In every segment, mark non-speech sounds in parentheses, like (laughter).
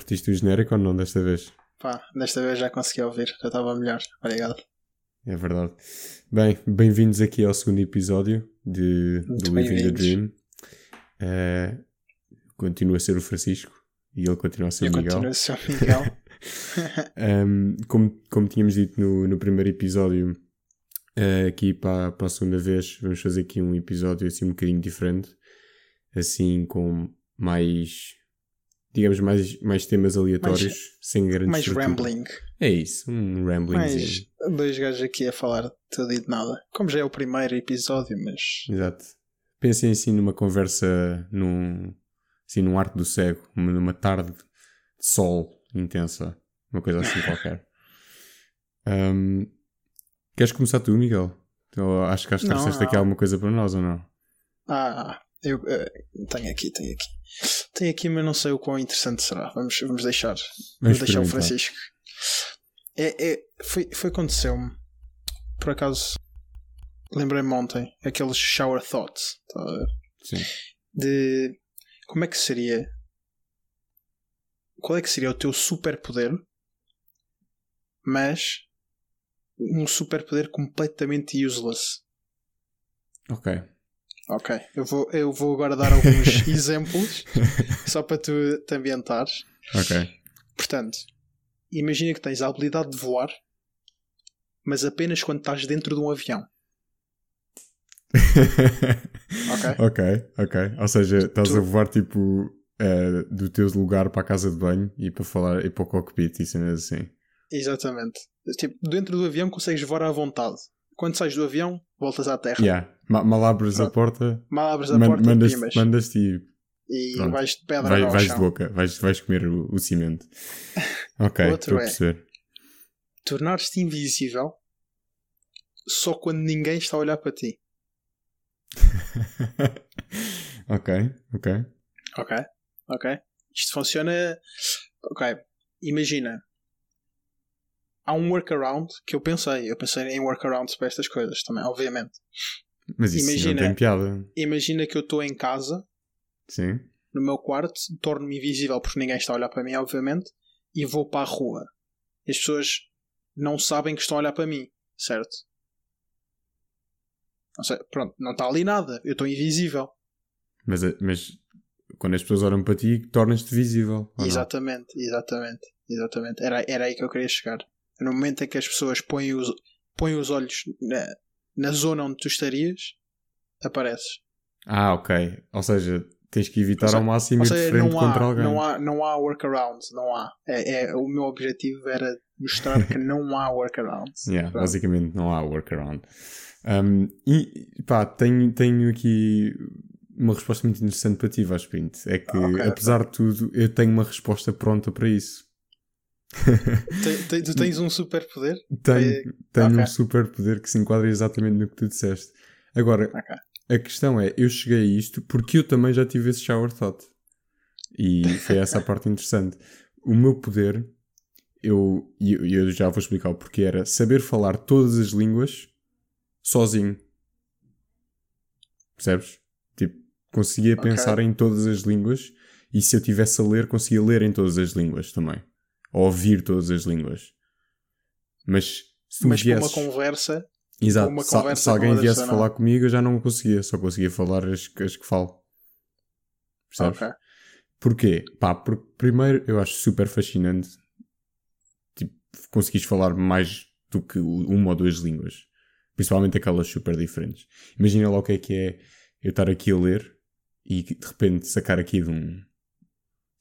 curtiste o genérico ou não desta vez? Pá, desta vez já consegui ouvir, já estava melhor. Obrigado. É verdade. Bem, bem-vindos aqui ao segundo episódio de, Muito do Living the. Dream. Eh, continua a ser o Francisco e ele continua a ser Eu o Miguel. continuo a ser o Miguel. Um, (laughs) (laughs) como, como tínhamos dito no, no primeiro episódio, eh, aqui para, para a segunda vez, vamos fazer aqui um episódio assim um bocadinho diferente, assim com mais, digamos, mais, mais temas aleatórios, sem grande Mais estrutura. rambling. É isso, um ramblingzinho. Mais dois gajos aqui a falar de tudo e de nada. Como já é o primeiro episódio, mas. Exato. Pensem assim numa conversa num, assim, num arco do cego, uma- numa tarde de sol intensa, uma coisa assim (laughs) qualquer. Um, queres começar tu, Miguel? Eu acho que acho que trouxeste aqui alguma coisa para nós ou não? Ah, eu eh, tenho aqui, tenho aqui. Tenho aqui, mas não sei o quão interessante será. Vamos, vamos deixar. Vamos deixar o. Francisco. É, é, foi, foi aconteceu-me. Por acaso, lembrei-me ontem, aqueles shower thoughts. tá a ver? Sim. de como é que seria qual é que seria o teu superpoder mas um superpoder completamente useless Ok. Ok eu vou, eu vou agora dar alguns (laughs) exemplos só para tu te ambientares Ok. portanto imagina que tens a habilidade de voar mas apenas quando estás dentro de um avião ok (laughs) ok, ok. Ou seja, estás Tu- a voar tipo eh, do teu lugar para a casa de banho e para falar e para o cockpit e cenas assim. exatamente tipo, dentro do avião consegues voar à vontade quando sais do avião voltas à terra Yeah. Ma- Mal abres a Pronto. porta, Mal abres a man- porta e mandas- pimas. mandas-te e e pronto. vais de pedra vai- vais de chão. boca, vais, vais comer o, o cimento. (laughs) Ok, Outro estou a é- perceber. Tornar-te invisível só quando ninguém está a olhar para ti. (laughs) ok, ok. Ok? Ok? Isto funciona. Ok. Imagina. Há um workaround que eu pensei. Eu pensei em workarounds para estas coisas também, obviamente. Mas isso Imagina- não tem piada. Imagina que eu estou em casa, Sim. no meu quarto, torno-me invisível porque ninguém está a olhar para mim, obviamente, e vou para a rua. As pessoas não sabem que estão a olhar para mim, certo? Não sei, pronto, não está ali nada, eu estou invisível. Mas, mas quando as pessoas olham para ti, tornas-te visível. Exatamente, exatamente, exatamente. Era, era aí que eu queria chegar. No momento em que as pessoas põem os, põem os olhos na, na zona onde tu estarias, apareces. Ah, ok. Ou seja, tens que evitar seja- ao máximo ir de seja, frente não contra há, alguém. não, há, não há workarounds, não há. É, é- o meu objetivo era mostrar que (laughs) não há workarounds. Yeah, Pronto. basicamente não há workaround. Um, e pá, tenho, tenho aqui uma resposta muito interessante para ti, Vaspinto. É que, Ah, ok, apesar de tudo, eu tenho uma resposta pronta para isso. (laughs) Te- tu tens um superpoder? Tenho, É, tenho ok. um super poder que se enquadra exatamente no que tu disseste. Agora, Ok. a questão é, eu cheguei a isto porque eu também já tive esse shower thought. E foi essa a parte interessante. O meu poder, eu, e eu, eu já vou explicar o porquê, era saber falar todas as línguas sozinho. Percebes? Tipo, conseguia Ok. pensar em todas as línguas e se eu tivesse a ler, conseguia ler em todas as línguas também. Ou ouvir todas as línguas. Mas se Mas para uma viesses... conversa, Exato. uma Se- conversa se alguém com outra viesse falar comigo, eu já não conseguia. Só conseguia falar as, que- as que falo. Percebes? ok. Porquê? Pá, porque primeiro eu acho super fascinante tipo, conseguires falar mais do que uma ou duas línguas. Principalmente aquelas super diferentes. Imagina lá o que é que é eu estar aqui a ler e de repente sacar aqui de um.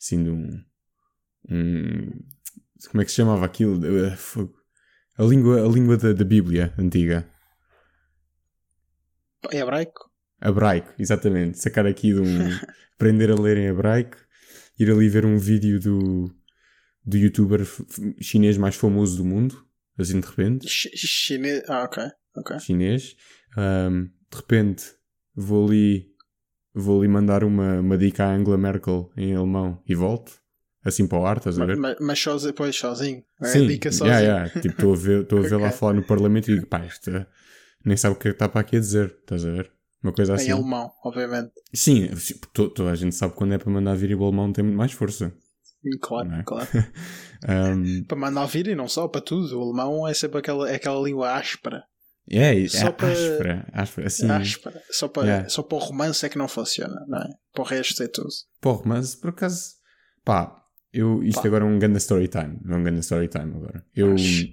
Assim, de um. um como é que se chamava aquilo? Eh. A língua, a língua da, da Bíblia antiga. É hebraico? Hebraico, exatamente. Sacar aqui de um. (laughs) aprender a ler em hebraico, ir ali ver um vídeo do, do youtuber chinês mais famoso do mundo, assim de repente, Ch- Chinês. Ah, ok. ok. chinês. Ahm, de repente vou ali, vou ali mandar uma, uma dica à Angela Merkel em alemão e volto, assim para o ar, estás a ver? Mas, mas sozinho, pois, sozinho. É Sim, dica sozinho. yeah, yeah. Tipo, estou a ver, (laughs) estou a ver lá Ok. falar no Parlamento e digo, pá, isto é- nem sabe o que é que está para aqui a dizer, estás a ver? Uma coisa assim. Em alemão, obviamente. Sim, sim, to- toda a gente sabe quando é para mandar vir o alemão tem muito mais força. Claro, é? claro. (laughs) Um, Para mandar vir e não só, para tudo. O alemão é sempre aquela, é aquela língua áspera. é, é Só para- áspera, áspera, assim, áspera. Só para, Yeah. só para o romance é que não funciona, não é? Para o resto é tudo. Porra, mas por acaso, pá, eu, isto Pá. agora é um grande story time, é um grande story time agora. Eu, Mas-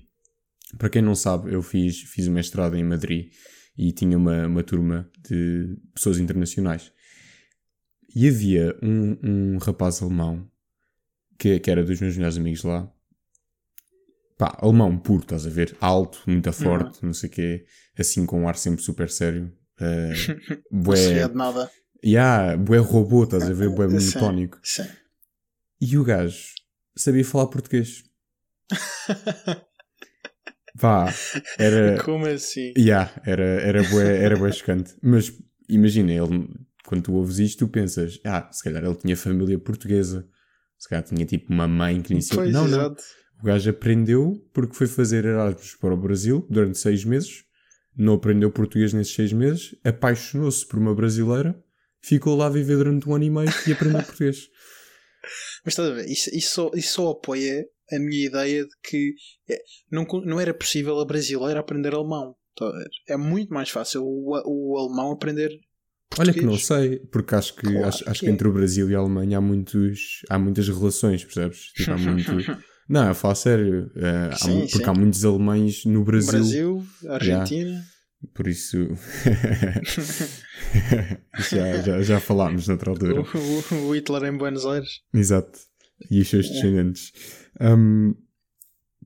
para quem não sabe, eu fiz, fiz o mestrado em Madrid e tinha uma, uma turma de pessoas internacionais. E havia um, um rapaz alemão que, que era dos meus melhores amigos lá. Pá, alemão puro, estás a ver? Alto, muito forte, não sei o quê, assim com um ar sempre super sério. (laughs) Uh, Não se bué, de nada. yeah, bué robô, estás a ver? Bué (laughs) Sim. monotónico. Sim. E o gajo sabia falar português. (laughs) Vá, era. Como assim? Yeah, era, era bué, era bué chocante. Mas imagina, ele, quando tu ouves isto, tu pensas, ah, se calhar ele tinha família portuguesa. Se calhar tinha tipo uma mãe que iniciou. Pois, Não, não. exato. O gajo aprendeu porque foi fazer Erasmus para o Brasil durante seis meses. Não aprendeu português nesses seis meses. Apaixonou-se por uma brasileira. Ficou lá a viver durante um ano e meio e aprendeu (laughs) português. Mas estás a ver? Isso, isso, só, isso só apoia a minha ideia de que é, não, não era possível a brasileira aprender alemão. Ver? É muito mais fácil o, o alemão aprender Olha português. que não sei, porque acho que, Claro acho, acho que que é. entre o Brasil e a Alemanha há, muitos, há muitas relações, percebes? Tipo, há muito... (laughs) Não, eu falo sério. há Sim, mu- porque sim. há muitos alemães no Brasil. Brasil, Argentina. Por (laughs) isso. Já, já, já falámos noutra altura. O, o- o Hitler em Buenos Aires. Exato. E os seus descendentes. Um,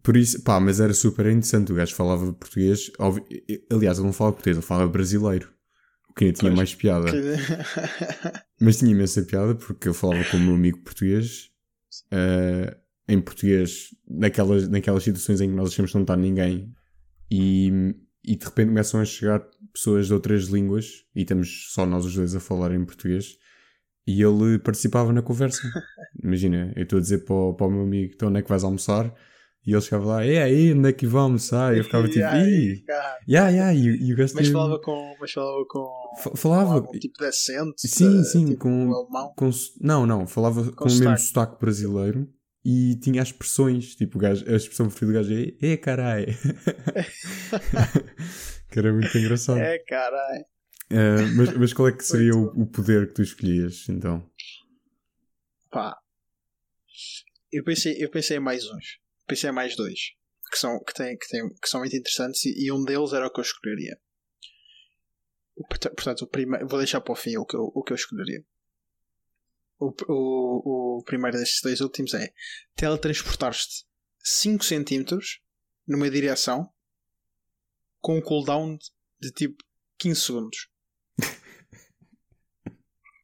por isso, pá, mas era super interessante. O gajo falava português. Óbvio- aliás, ele não falava português, ele falava brasileiro. O que ainda tinha Pois. mais piada. Que- (laughs) Mas tinha imensa piada porque eu falava com o meu amigo português. eh, em português, naquelas, naquelas situações em que nós achamos que não está ninguém. E, e de repente começam a chegar pessoas de outras línguas. E estamos só nós os dois a falar em português. E ele participava na conversa. (laughs) Imagina, eu estou a dizer para o, para o meu amigo: então onde é que vais almoçar? E ele chegava lá: é aí, onde é que vão almoçar? E eu ficava (laughs) tipo: E ih, yeah, yeah. E, o gajo Mas falava com. Mas falava com. Fa- com falava. algum tipo de acento. Sim, de- sim, tipo, com- alemão. com não, não, falava com, o mesmo sotaque brasileiro e tinha as expressões, tipo, o gajo, a expressão preferida do gajo é, é carai. (laughs) que era muito engraçado. É, caralho. Eh, mas, mas qual é que seria o, o poder que tu escolhias, então? Pá. Eu pensei, eu pensei em mais uns. Pensei em mais dois. Que são, que têm, que têm, que são muito interessantes e, e um deles era o que eu escolheria. Portanto, o primeiro, vou deixar para o fim o que eu, o que eu escolheria. O, o, o primeiro destes dois últimos é teletransportar-te 5 cm numa direção com um cooldown de, tipo 15 segundos.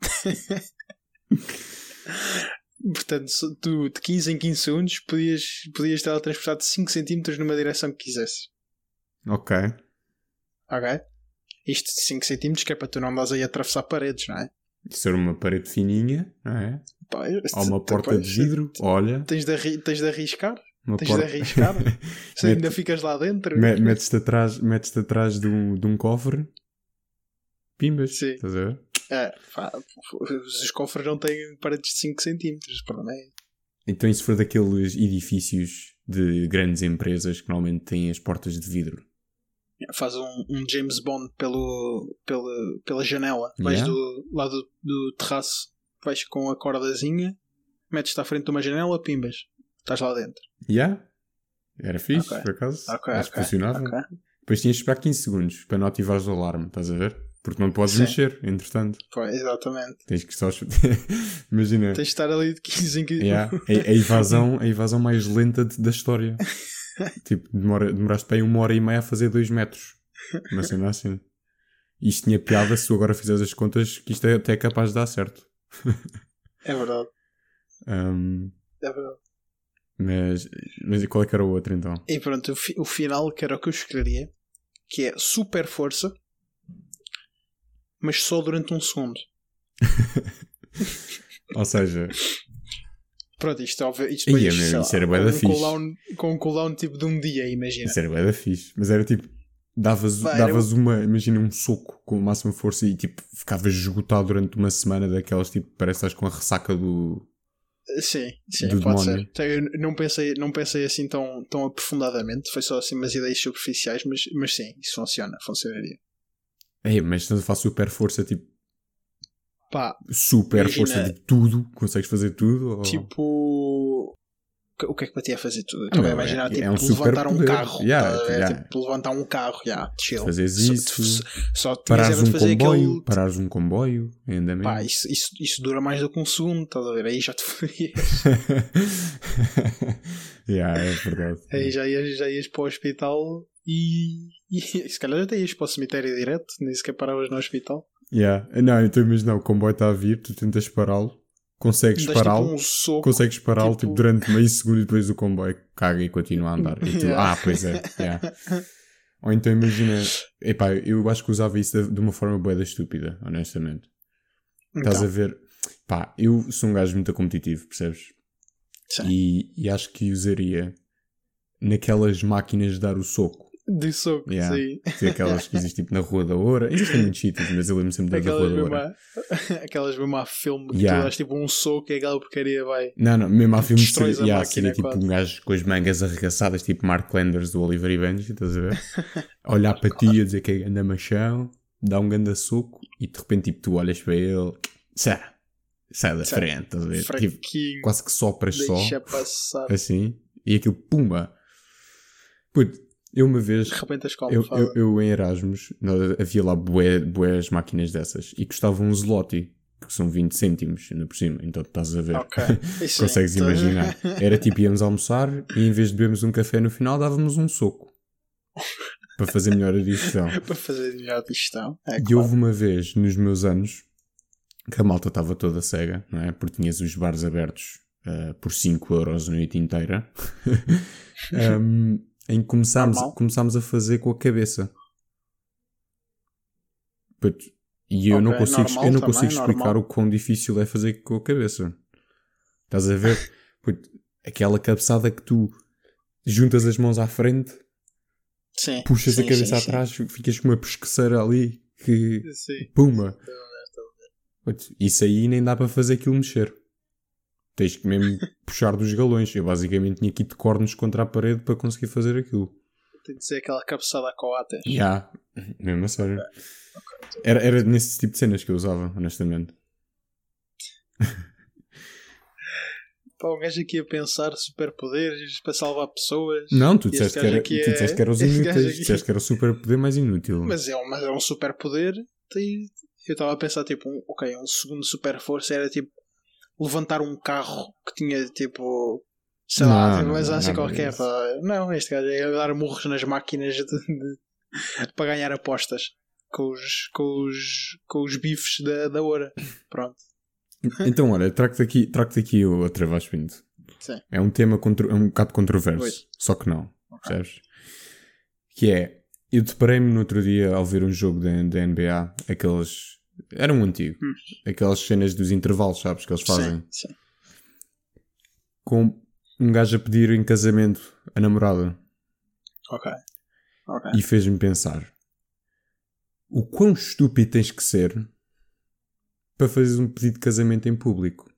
(laughs) Portanto, tu de 15 em 15 segundos podias, podias teletransportar-te 5 cm numa direção que quisesse. Ok. Ok? Isto de 5 cm que é para tu não andares aí a atravessar paredes, não é? Ser uma parede fininha, não é? Pá, Ou uma (laughs) porta de vidro, (laughs) olha. Tens de, arri- tens de arriscar. Uma Tens porta... de arriscar. (laughs) Se ainda ficas lá dentro. Me- Metes-te atrás, metes atrás de, um, de um cofre. Pimbas. Sim. Estás a ver? É, pá, os cofres não têm paredes de 5 cm. É? Então, se for daqueles edifícios de grandes empresas que normalmente têm as portas de vidro? Faz um, um James Bond pelo, pela, pela janela. Vais Yeah. do, lá do, do terraço, vais com a cordazinha, metes-te à frente de uma janela, pimbas. Estás lá dentro. Yeah? Era fixe, Ok. por acaso. Ok, Acho que ok, funcionava. ok. Depois tinhas de esperar 15 segundos para não ativares o alarme, estás a ver? Porque não podes Sim. mexer, entretanto. Pois, exatamente. Tens que só. (laughs) Imagina. Tens de estar ali de 15 em 15. Yeah, a, a evasão, a evasão mais lenta de- da história. (laughs) tipo, demora, demoraste aí uma hora e meia a fazer 2 metros. Uma cena assim. Isto tinha piada se tu agora fizeres as contas que isto é até capaz de dar certo. É verdade. Um, É verdade. mas, mas qual é que era o outro então? E pronto, o, fi- o final que era o que eu escolheria, que é super força, mas só durante um segundo. (laughs) Ou seja, Pronto, isto, óbvio- isto, depois, meu, sei lá, isso era com da um fixe. cooldown, com um cooldown tipo de um dia, imagina. isso era bué da fixe. Mas era tipo, davas, era davas uma, imagina um soco com máxima força e tipo, ficavas esgotado durante uma semana daquelas tipo, parece que estás com a ressaca do, Sim, sim, do pode ser. Eu não pensei, não pensei assim tão, tão aprofundadamente, foi só assim umas ideias superficiais, mas, mas sim, isso funciona, funcionaria. Ei, mas estás a fazer super força, tipo, Pá, super Imagina- força de tudo, consegues fazer tudo? Ou... tipo. O que é que para ti é fazer tudo? Ah, Estou a meu, imaginar é- tipo, é um levantar um carro. Yeah, tá yeah. Tipo, levantar um carro, yeah, chill. Fazeres Só- isso, Só, só tinhas parares um fazer comboio, aquele. parares um comboio em andamento. Pá, isso, isso, isso dura mais do que um segundo, estás a ver? Aí já te (laughs) fodias. (laughs) yeah, é verdade. Aí já ias, já ias para o hospital e, (laughs) e se calhar até ias para o cemitério direto, nem sequer paravas no hospital. Yeah. Não, então imagina, o comboio está a vir, tu tentas pará-lo, consegues Dás pará-lo, tipo um consegues pará-lo tipo- tipo, durante meio segundo e depois o comboio caga e continua a andar. E tu, (laughs) Yeah. ah, pois é. yeah. Ou então imagina, epá, eu acho que usava isso de, uma forma boa estúpida, honestamente. Estás a Então, ver? Pá, eu sou um gajo muito competitivo, percebes? sim. E, e acho que usaria naquelas máquinas de dar o soco. De soco, Yeah. sim. Tem aquelas que existem tipo na Rua da Oura. Existem muitos sítios, mas eu lembro sempre da Rua da Oura. a, (laughs) aquelas mesmo a filme que Yeah. tu dás tipo um soco e aquela porcaria vai. Não, não, mesmo há filmes que seria, yeah, seria tipo quase. um gajo com as mangas arregaçadas, tipo Mark Landers do Oliver e Benji, estás a ver? (laughs) Olhar para ti a dizer que é ganda machão, dá um ganda soco e de repente tipo, tu olhas para ele, sai, sai da frente, estás a ver? Tipo, quase que sopras só, passar. assim, e aquilo, pumba. Puto, eu uma vez, De repente as eu, calmas eu, eu em Erasmus, havia lá bué, bués máquinas dessas e custavam um zloty, que são 20 cêntimos, ainda por cima, então estás a ver. Ok. (laughs) Isso Consegues sim. imaginar. (laughs) Era tipo, íamos almoçar e em vez de bebermos um café no final, dávamos um soco. (laughs) Para fazer melhor a digestão. Para fazer melhor digestão. É, E claro. houve uma vez, nos meus anos, que a malta estava toda cega, não é? Porque tinhas os bares abertos ah, por 5 euros a noite inteira. Ahm, em que começámos, Normal. começámos a fazer com a cabeça. Puto, E eu não Ok, consigo, normal eu não também, consigo explicar normal. o quão difícil é fazer com a cabeça. Estás a ver? (laughs) Puto, aquela cabeçada que tu juntas as mãos à frente, Sim. puxas sim, a cabeça sim, atrás, ficas com uma pesqueceira ali que. Puma! Puto, Isso aí nem dá para fazer aquilo mexer. Tens que mesmo puxar dos galões. Eu basicamente tinha aqui de cornos contra a parede para conseguir fazer aquilo. Tem de ser aquela cabeçada a coates. Ya, mesmo a sério. Era, era nesse tipo de cenas que eu usava, honestamente. (laughs) Pá, um gajo aqui a pensar superpoderes para salvar pessoas. Não, tu Este disseste, que era, tu é- disseste que era os (laughs) gajo inúteis. aqui- Disseste que era o super poder mais inútil. Mas é um, mas é um superpoder. Eu estava a pensar, tipo, um, ok, um segundo super força era tipo levantar um carro que tinha tipo. Sei lá, Não, tipo, mas não, assim qualquer. disso. pá. Não, este gajo é dar murros nas máquinas de- de- (laughs) para ganhar apostas com os, com os, com os bifes da, da hora. Pronto. (laughs) Então, olha, trago-te aqui, trago aqui outra Vaz Pinto. Sim. É um tema contro- é um bocado controverso. Pois. Só que não. Ok. Percebes? Que é. Eu deparei-me no outro dia ao ver um jogo da, da NBA, aqueles. Era um antigo. Hum. Aquelas cenas dos intervalos, sabes? Que eles fazem. Sim, sim. Com um gajo a pedir em casamento a namorada. Ok. Ok. E fez-me pensar. O quão estúpido tens que ser para fazeres um pedido de casamento em público?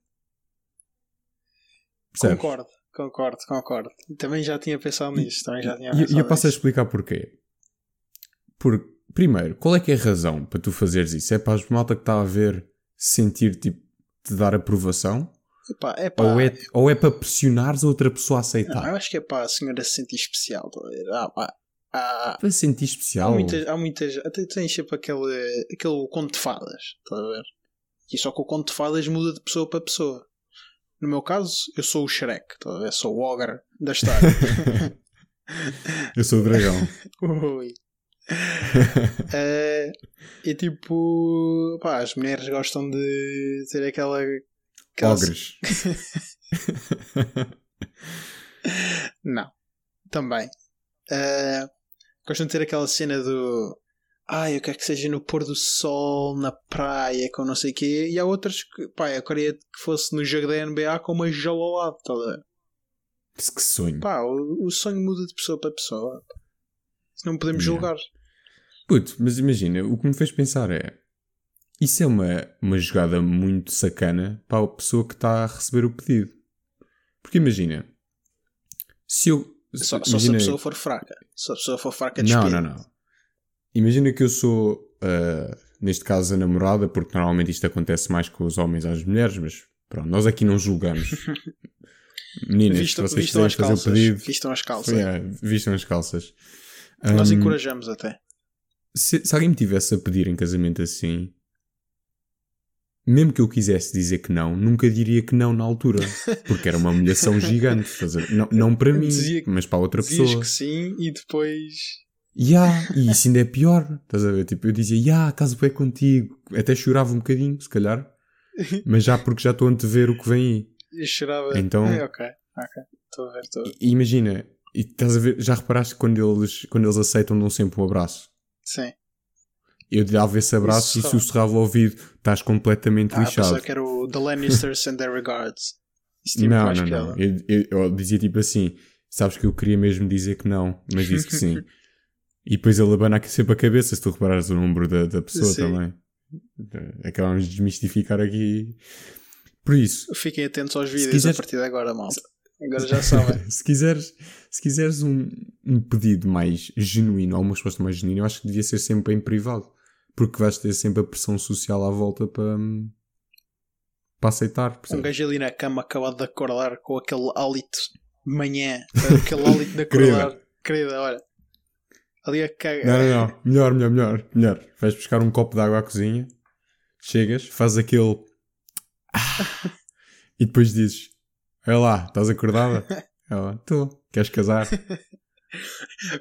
Percebes? Concordo, concordo, concordo. Também já tinha pensado nisso. Também já tinha E, pensado e eu passo a explicar porquê. Porque, primeiro, qual é que é a razão para tu fazeres isso? É para as malta que está a ver sentir, tipo, te dar aprovação? Epá, epá, Ou, é, ou é para pressionares a outra pessoa a Não, aceitar? eu acho que é para a senhora se sentir especial. tá? Ah, pá, há, Para sentir há especial? muitas, há muitas. Até tens sempre aquele, aquele conto de fadas. Estás a ver? E só que o conto de fadas muda de pessoa para pessoa. No meu caso, eu sou o Shrek. Estás a ver? Sou o Ogre da história. (laughs) Eu sou o dragão. (laughs) Ui. É, (laughs) e tipo, pá, as mulheres gostam de ter aquela. aquela Ogres. (laughs) Não. Também. Eh, gostam de ter aquela cena do. Ai, eu quero que seja no pôr do sol, na praia, com não sei o quê. E há outras que, pá, eu queria que fosse no jogo da NBA com uma jola ao lado, tá a que sonho. Pá, o, o sonho muda de pessoa para pessoa. Não podemos Yeah. julgar. Puto, mas imagina, o que me fez pensar é. Isso é uma, uma jogada muito sacana para a pessoa que está a receber o pedido. Porque imagina, se eu. Só, só imagina, se a pessoa for fraca. Se a pessoa for fraca, Não, despide. não, não. Imagina que eu sou, ah, neste caso, a namorada, porque normalmente isto acontece mais com os homens às mulheres, mas pronto, nós aqui não julgamos. (laughs) Meninas, Vistam, se vocês vistam as calças. pedido, Vistam as calças. é, vistam as calças. Nós Ahm, encorajamos até. Se, se alguém me tivesse a pedir em casamento assim, mesmo que eu quisesse dizer que não, nunca diria que não na altura. (laughs) Porque era uma humilhação gigante. ver? Não, não para mim, Dizia- mas para outra Dizias pessoa. que sim e depois. Ya, e (laughs) isso ainda é pior. Estás a ver? Tipo, eu dizia, ya, caso bem contigo. Até chorava um bocadinho, se calhar. (laughs) Mas já porque já estou a antever o que vem aí. E chorava. Então- É, ok, ok. Estou a ver, estou a ver. Imagina, e estás a ver, já reparaste quando eles, quando eles aceitam, dão sempre um abraço. Sim. Eu dava esse abraço Isso e sussurrava ao ouvido, estás completamente Ah, lixado. pensava que era o The Lannisters and their regards. Tinha Não, não, não. Eu, eu- eu dizia tipo assim: sabes que eu queria mesmo dizer que não, mas disse que sim. (laughs) e depois ele abana sempre a cabeça, se tu reparares o número da, da pessoa Sim. também. Acabamos de desmistificar aqui. Por isso, Fiquem atentos aos vídeos a partir de agora, malta. Agora já sabem. (laughs) se quiseres, se quiseres um, um pedido mais genuíno, ou uma resposta mais genuína, eu acho que devia ser sempre em privado. Porque vais ter sempre a pressão social à volta para, para aceitar. Um gajo ali na cama acabado de acordar com aquele hálito de manhã, aquele hálito de (laughs) Querida. acordar. Querida, olha. Ali a cagar. Não, não, não. Melhor, melhor, melhor. Melhor. Vais buscar um copo de água à cozinha, chegas, fazes aquele. Ah! e depois dizes: Olha lá, estás acordada? (laughs) Ela, estou. Queres casar? (laughs)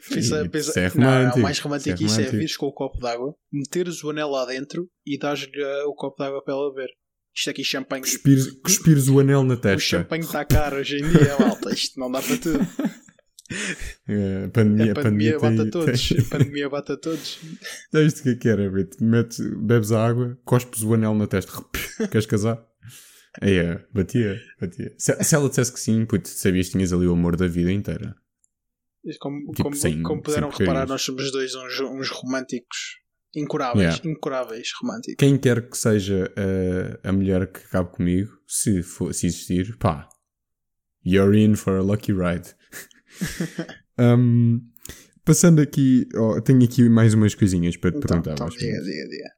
Pensa, pensa, isso é não, não, romântico, mais romântico isso é é romântico. vires com o copo d'água, meteres o anel lá dentro e dás-lhe uh, o copo d'água para ela beber. Isto aqui champanhe. Cuspires, cuspires o anel na O testa. champanhe está caro hoje em dia, (laughs) malta. Isto não dá para tudo. É, a pandemia, A pandemia bate a todos. tem- A pandemia bate a todos. Já viste o que é que era, Beto? Metes, bebes a água, cospes o anel na testa. Queres casar? É, batia, batia. Se, se ela dissesse que sim, puto, sabias que tinhas ali o amor da vida inteira. Como, Tipo, como, sem- como puderam reparar, nós somos dois uns, uns românticos incuráveis. Yeah. Incuráveis românticos. Quem quer que seja a, a mulher que acabe comigo, se, for, se existir, pá, you're in for a lucky ride. (laughs) Um, passando aqui, ó, tenho aqui mais umas coisinhas para te Então, perguntar. então Vasco. diga, diga, diga.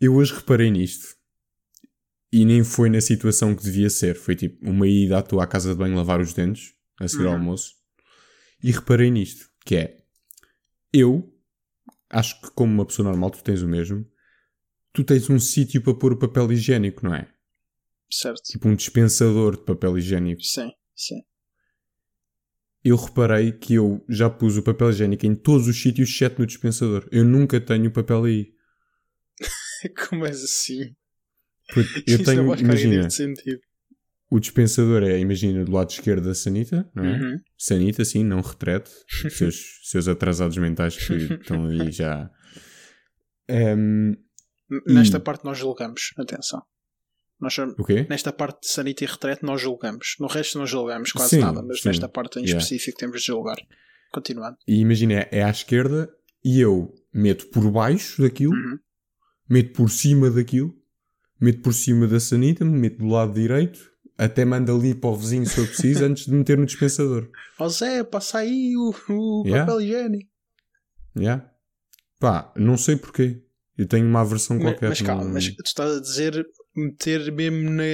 Eu hoje reparei nisto. E nem foi na situação que devia ser. Foi tipo uma ida à tua casa de banho lavar os dentes, a seguir ao Uhum. almoço. E reparei nisto, que é... Eu, acho que como uma pessoa normal, tu tens o mesmo. Tu tens um sítio para pôr o papel higiênico, não é? Certo. Tipo um dispensador de papel higiênico. Sim, sim. Eu reparei que eu já pus o papel higiênico em todos os sítios, exceto no dispensador. Eu nunca tenho papel aí. (laughs) Como és assim? Porque (laughs) eu tenho, não faz qualquer imagina, sentido. o dispensador é, imagina, do lado esquerdo da sanita, não é? Uhum. Sanita, sim, não retrete. (laughs) seus, seus atrasados mentais que (laughs) estão aí já. Ehm, Nesta E- parte nós julgamos. Atenção. Nós somos- o quê? Nesta parte de sanita e retrete nós julgamos. No resto não julgamos quase Sim, nada, mas sim. nesta parte em Yeah. específico temos de julgar. Continuando. E imagina, é, é à esquerda e eu meto por baixo daquilo, Uhum. meto por cima daquilo, meto por cima da sanita, meto do lado direito, até mando ali para o vizinho se eu preciso antes de meter no dispensador. (laughs) Ó Zé, passa aí o, o Yeah. papel higiênico. Yeah? Pá, não sei porquê. Eu tenho uma aversão Mas, qualquer. mas calma, não- mas tu estás a dizer meter mesmo na,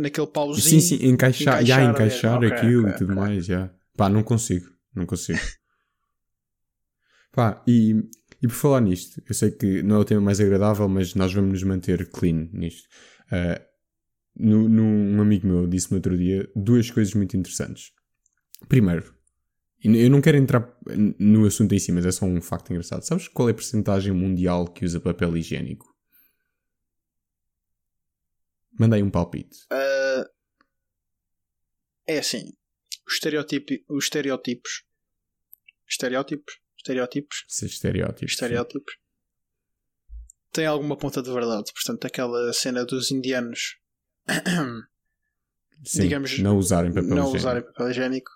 naquele pauzinho. Sim, sim, encaixar, encaixar já, encaixar. Ok, aquilo ok, e tudo ok. mais, já. Pá, não consigo, não consigo. (laughs) Pá, e, e por falar nisto, eu sei que não é o tema mais agradável, mas nós vamos nos manter clean nisto. Ah, no, no- um amigo meu disse-me outro dia duas coisas muito interessantes. Primeiro, eu não quero entrar no assunto em si, mas é só um facto engraçado. Sabes qual é a porcentagem mundial que usa papel higiênico? Mandei um palpite. Ah, é assim. Os, estereotipo, os estereotipos. Estereótipos? Estereótipos? Esses estereótipos. Estereótipos. Tem alguma ponta de verdade. Portanto, aquela cena dos indianos (coughs) Sim, digamos, não usarem papel não higiênico. usarem papel higiênico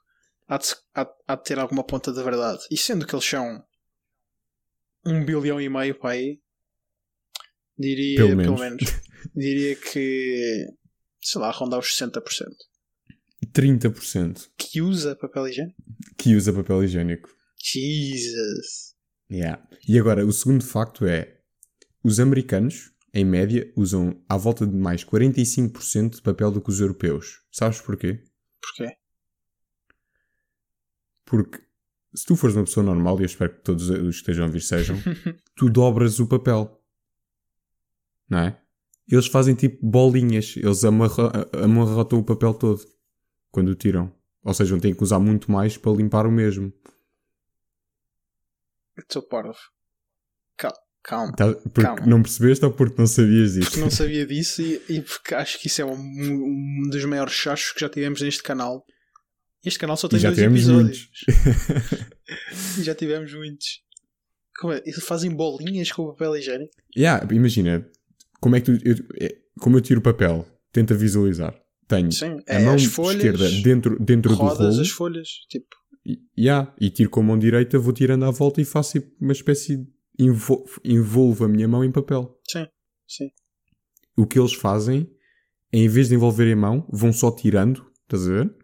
há de, há- há de ter alguma ponta de verdade. E sendo que eles são um bilhão e meio para aí, diria, Pelo pelo menos. menos, (laughs) diria que, sei lá, rondar os 60%. 30% Que usa papel higiênico? que usa papel higiênico. Jesus. Yeah. E agora, o segundo facto é: os americanos, em média, usam à volta de mais 45% de papel do que os europeus. Sabes porquê? Porquê? Porque se tu fores uma pessoa normal, e eu espero que todos os que estejam a ouvir sejam, (laughs) tu dobras o papel. Não é? Eles fazem tipo bolinhas, eles amarra amarrotam o papel todo quando o tiram. Ou seja, não têm que usar muito mais para limpar o mesmo. Estou parvo. Cal- Calma. Tá- porque Calma. não percebeste ou porque não sabias disso? Porque não sabia disso e, e porque acho que isso é um, um dos maiores chachos que já tivemos neste canal. Este canal só E tem já dois tivemos episódios. e (laughs) já tivemos muitos. Como é? Eles fazem bolinhas com o papel higiênico? Yeah, imagina, como é que tu. eu- é- como eu tiro o papel, tenta visualizar. Tenho Sim. a É mão as folhas, esquerda dentro, dentro do rodas rolo as folhas. Tipo, e, yeah, e tiro com a mão direita, vou tirando à volta e faço tipo, uma espécie de. Envol envolvo a minha mão em papel. sim, sim. O que eles fazem, é, em vez de envolverem a mão, vão só tirando, estás a ver?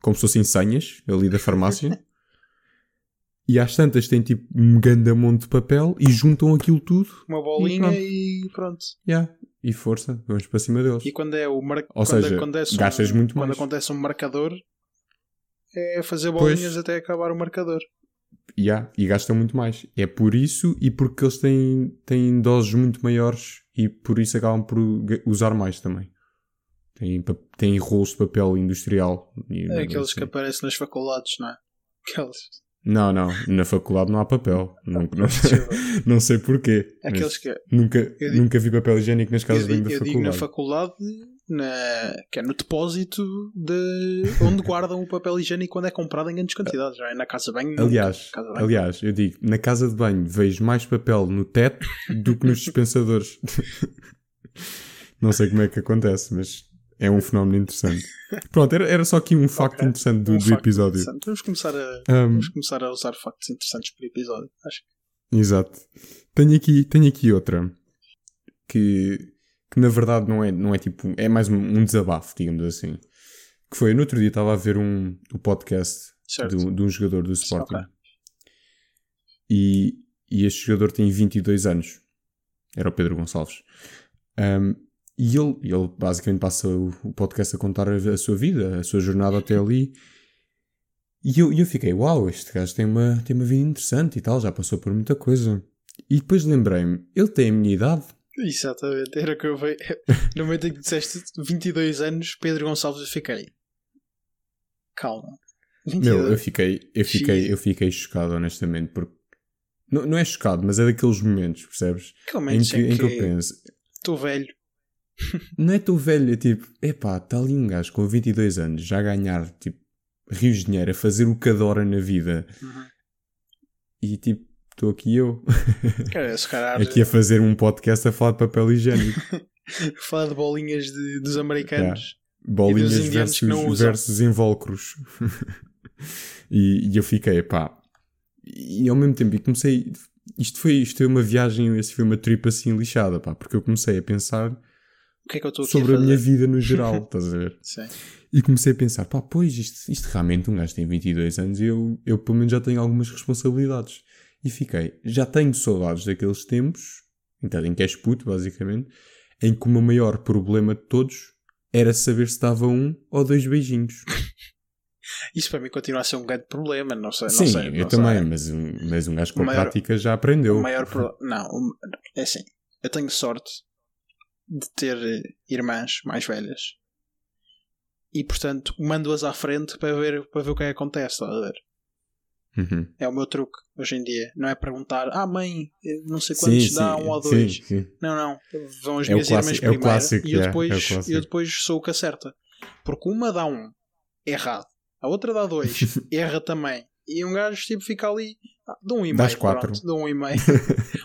Como se fossem senhas ali da farmácia. (laughs) e às tantas têm tipo um grande monte de papel e juntam aquilo tudo. Uma bolinha pronto. e pronto. Yeah. E força, vamos para cima deles. E quando é o mar... Ou quando seja, acontece um- gastas muito quando mais. acontece um marcador é fazer Pois. bolinhas até acabar o marcador. Yeah, e gastam muito mais. É por isso e porque eles têm, têm doses muito maiores e por isso acabam por usar mais também. Têm, têm rolos de papel industrial. É aqueles assim. que aparecem nas faculdades, não é? Aqueles, Não, não. Na faculdade não há papel. Não, não, não (laughs) sei porquê. aqueles que nunca, Eu digo- nunca vi papel higiênico nas eu, casas banho digo, da eu digo na faculdade. Na, que é no depósito de onde guardam o papel higiênico quando é comprado em grandes quantidades, não é? Na casa de banho. Aliás, Casa de banho. aliás, eu digo, na casa de banho vejo mais papel no teto do que nos dispensadores. (laughs) Não sei como é que acontece, mas é um fenómeno interessante. Pronto, era, era só aqui um facto Ok. interessante do, Um do episódio. interessante. Vamos começar, a, Um, vamos começar a usar factos interessantes por episódio. Acho Exato. Tenho aqui, tenho aqui outra que, que na verdade não é, não é tipo, é mais um, um desabafo, digamos assim. Que foi, no outro dia estava a ver um, o podcast de, um- um jogador do Sporting. Ok. E, e este jogador tem 22 anos. Era o Pedro Gonçalves. Um, e ele, ele basicamente passa o, o podcast a contar a, a sua vida, a sua jornada até ali. E eu, eu fiquei, uau, este gajo tem uma, tem uma vida interessante e tal, já passou por muita coisa. E depois lembrei-me, ele tem a minha idade. Exatamente, era o que eu veio. (laughs) No momento em que disseste 22 anos, Pedro Gonçalves, eu fiquei. Calma. 22. Meu, eu fiquei, eu fiquei, eu fiquei chocado, honestamente, porque não, não é chocado, mas é daqueles momentos, percebes? Que Em momentos que, em que eu que penso, estou velho. (laughs) não é tão velho, é tipo, epá, está ali um gajo com 22 anos já a ganhar, tipo, rios de dinheiro, a fazer o que adora na vida Uhum. e tipo, estou aqui eu, Cara, se calhar aqui a fazer um podcast a falar de papel higiênico. (laughs) falar de bolinhas de- dos americanos. Bolinhas indianos que versus, versus invólucros. (laughs) e, e eu fiquei, pá. E ao mesmo tempo, e comecei. Isto foi, isto foi uma viagem, esse foi uma trip assim lixada, pá, porque eu comecei a pensar que é que sobre a a minha vida no (laughs) geral, estás a ver? Sim. E comecei a pensar, pá, pois, isto, isto realmente um gajo tem 22 anos e eu, eu pelo menos já tenho algumas responsabilidades. E fiquei, já tenho saudades daqueles tempos, então, em que és puto, basicamente, em que o meu maior problema de todos era saber se dava um ou dois beijinhos. (laughs) Isso para mim continua a ser um grande problema. Não sei. Sim, não sei, eu não também, sei. mas, um- mas um gajo com a maior- prática já aprendeu. O maior pro... Não, é assim. Eu tenho sorte de ter eh, irmãs mais velhas. E portanto mando-as à frente para ver, para ver o que é que acontece. Estás a ver? Uhum. É o meu truque hoje em dia. Não é perguntar, ah mãe, eh, não sei quantos Sim, dá sim, um ou dois. sim. Não, não. Vão as É minhas irmãs é primeiro clássico, e eu é, depois, é clássico. eu depois sou o que acerta. Porque uma dá um errado, a outra dá dois, (laughs) erra também. E um gajo tipo fica ali, ah, dá um e meio. Dás quatro. pronto, Dá um e meio.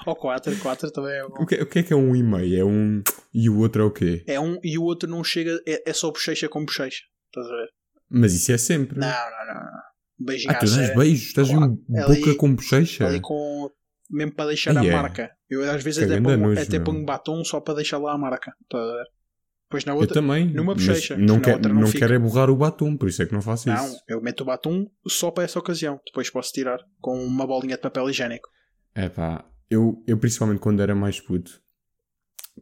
ou quatro, quatro também é bom. O que, o que é que é um e meio? É um e o outro é o quê? É um e o outro não chega, é, é só bochecha com bochecha. Estás a ver? Mas isso é sempre. Não, não, não. não. Um beijinho Ah, tu dás beijos? Estás Claro. um boca com bochecha? Ali com. Mesmo para deixar Ai, a é. marca. Eu às vezes Que até ponho, nojo, até ponho batom só para deixar lá a marca. A ver? Depois na Eu outra. também. numa bochecha, Não, quer, não não quero é borrar o batom, por isso é que não faço Não, isso. eu meto o batom só para essa ocasião. Depois posso tirar com uma bolinha de papel higiênico. É pá, eu, eu principalmente quando era mais puto,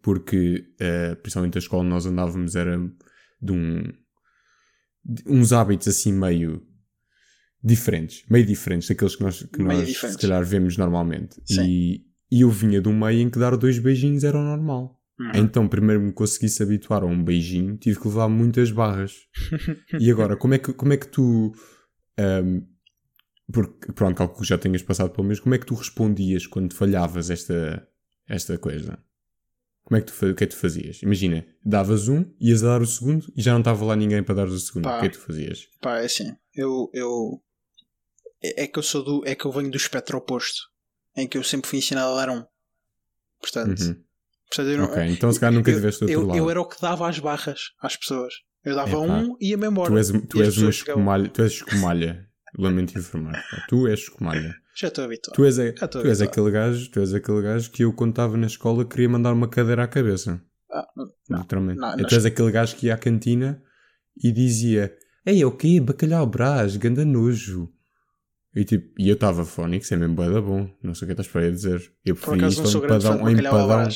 porque eh, principalmente a escola onde nós andávamos era de um de uns hábitos assim meio diferentes, meio diferentes daqueles que nós, que Meio nós se calhar vemos normalmente. Sim. E, e eu vinha de um meio em que dar dois beijinhos era o normal. Uhum. Então, primeiro me consegui se habituar a um beijinho, tive que levar muitas barras. (laughs) e agora, como é que, como é que tu. ahm, porque, pronto, calculo que já tenhas passado pelo mesmo. Como é que tu respondias quando falhavas esta, esta coisa? Como é que tu, o que é que tu fazias? Imagina, davas um, ias a dar o segundo e já não estava lá ninguém para dar o segundo. Pá. O que é que tu fazias? Pá, é assim. Eu. eu é é que eu sou do. É que eu venho do espectro oposto. Em que eu sempre fui ensinado a dar um. Portanto. Uhum. portanto eu não- Ok, então se calhar nunca eu, tiveste do outro eu, lado. eu era o que dava as barras às pessoas. Eu dava Epá. um e ia-me embora. Tu és, tu és uma escumalha. Tu és escumalha. (laughs) Lamento informar. Tu és escumalha. Já estou habituado. Tu és, a- tu és aquele gajo, tu és aquele gajo que eu estava na escola queria mandar uma cadeira à cabeça. Ah, não. Literalmente. não, tu não és aquele gajo que ia à cantina e dizia: Ei, é o quê? Bacalhau brás, ganda nojo. E, tipo, e eu estava fónico, é mesmo bué da bom. Não sei o que estás para dizer. Eu Por preferi isto grande fã empadão, à empadão,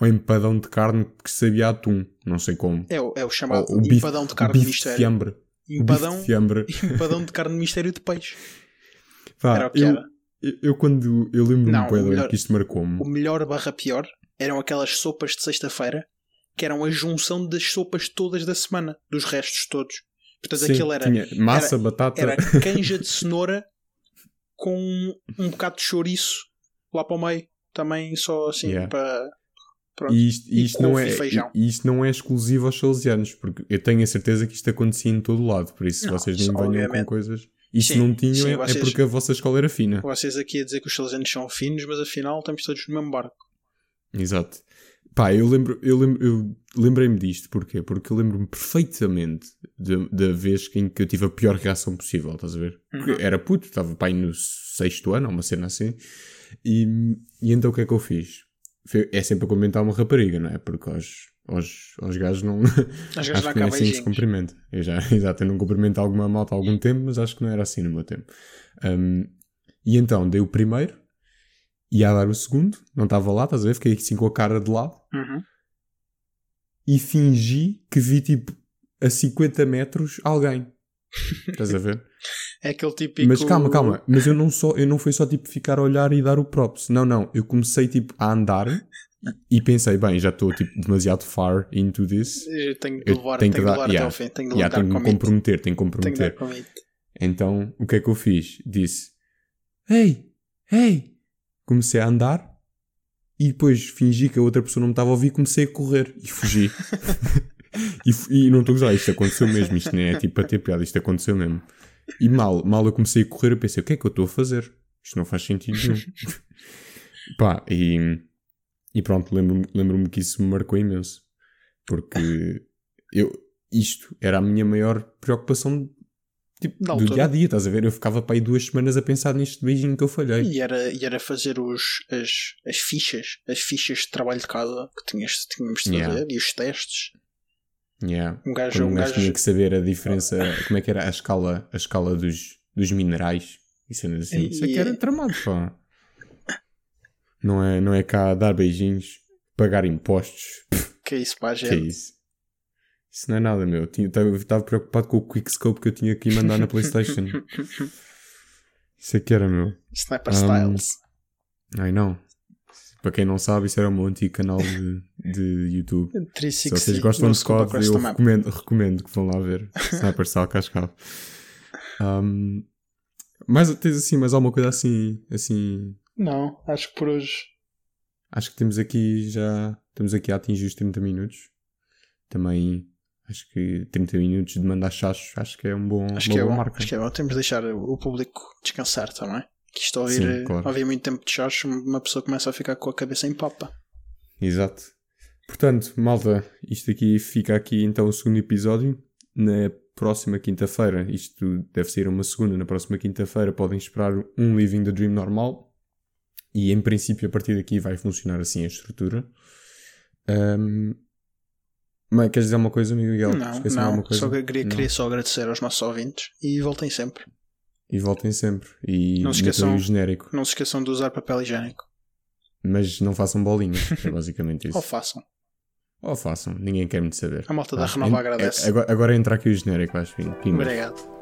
ao empadão de carne que sabia atum. Não sei como. É o, é o chamado Ou o bife, empadão de carne de bife de mistério. fiambre. O bife Empadão, de fiambre. (laughs) empadão de carne de mistério de peixe. Era o que eu, era. eu, eu quando. Eu lembro-me melhor- que isto marcou-me. O melhor barra pior eram aquelas sopas de sexta-feira que eram a junção das sopas todas da semana, dos restos todos. Portanto, Sim, aquilo era, tinha massa, batata. era canja de cenoura (laughs) com um bocado de chouriço lá para o meio. Também só assim Yeah. para. Pronto. E isto, E isto não é, e isto não é exclusivo aos salesianos, porque eu tenho a certeza que isto acontecia em todo lado, por isso Não, vocês isso, venham obviamente. com coisas. E se Sim, não tinham sim, é, é vocês- porque a vossa escola era fina. Vocês aqui a dizer que os salesianos são finos, mas afinal estamos todos no mesmo barco. Exato. Pá, eu lembro, eu lembro, eu lembrei-me disto, porquê? Porque eu lembro-me perfeitamente da vez em que eu tive a pior reação possível, estás a ver? Porque Uhum. era puto, estava pai no sexto ano, uma cena assim, e, e então o que é que eu fiz? Foi- É sempre a comentar uma rapariga, não é? Porque aos, aos, aos gajos não. As (laughs) acho que não é assim que se cumprimenta. Eu já, (laughs) exato, eu não cumprimento alguma malta há algum tempo, mas acho que não era assim no meu tempo. Um, e então dei o primeiro, ia a dar o segundo, não estava lá, estás a ver? Fiquei assim com a cara de lado Uhum. e fingi que vi tipo a 50 metros alguém. (laughs) Estás a ver? É aquele típico. Mas calma, calma. Mas eu não, só, eu não fui só tipo ficar a olhar e dar o props. Não, não. Eu comecei tipo a andar e pensei, bem, já estou tipo demasiado far into this. Eu tenho Eu levar, tenho tenho que dar- levar até yeah. ao fim. Tenho lidar tenho que com me comprometer, tenho que Tenho comprometer. com it. Então, o que é que eu fiz? Disse: Ei, ei! Comecei a andar e depois fingi que a outra pessoa não me estava a ouvir e comecei a correr e fugi. (laughs) e, e não estou a usar, isto aconteceu mesmo. Isto nem é tipo para ter piada, isto aconteceu mesmo. E mal, mal eu comecei a correr, eu pensei: o que é que eu estou a fazer? Isto não faz sentido nenhum. (laughs) Pá, e, e pronto, lembro-me lembro que isso me marcou imenso. Porque eu, isto era a minha maior preocupação tipo, do altura. dia a dia, estás a ver? Eu ficava para aí duas semanas a pensar neste beijinho que eu falhei. E era, e era fazer os, as, as fichas, as fichas de trabalho de casa que tinhas, tínhamos de fazer Yeah. e os testes. Yeah. Um gajo, Quando um gajo tinha que saber a diferença, como é que era a escala, a escala dos, dos minerais e cenas assim. Isso é que era tramado, pá. Não é, não é cá dar beijinhos, pagar impostos. que é isso para a Que é gente. isso? Isso não é nada, meu. Estava preocupado com o quickscope que eu tinha que mandar na (laughs) Playstation. (laughs) Isso é que era, meu. Sniper Um, Styles. Ai não. Para quem não sabe, isso era o meu antigo canal de, de YouTube. (laughs) 360 Se vocês gostam COD, across eu recomendo, recomendo que vão lá ver. Sniper Style Cascavo. Um, mas tens assim, mais alguma coisa assim, assim. Não, acho que por hoje. Acho que temos aqui já. Estamos aqui a atingir os 30 minutos. Também acho que 30 minutos de mandar chachos, acho que é um bom, Acho que, é bom, marca. acho que é bom. Temos de deixar o público descansar também. Que isto a ouvir, Sim, claro. ouvir muito tempo de chás, uma pessoa começa a ficar com a cabeça em papa. Exato. Portanto, malta, isto aqui fica aqui então o segundo episódio. Na próxima quinta-feira, isto deve ser uma segunda, na próxima quinta-feira podem esperar um Living the Dream normal. E em princípio, a partir daqui vai funcionar assim a estrutura. Ahm, Mas queres dizer alguma coisa, Miguel? Não, não. Só que queria, queria só agradecer aos nossos ouvintes e voltem sempre. E voltem sempre. E Não se esqueçam- genérico. Não se esqueçam de usar papel higiênico. Mas não façam bolinhas. É basicamente isso. Ou façam. Ou façam. Ninguém quer muito saber. A malta da Tá. Renova En- agradece. Agora, agora entra aqui o genérico, acho que. Obrigado.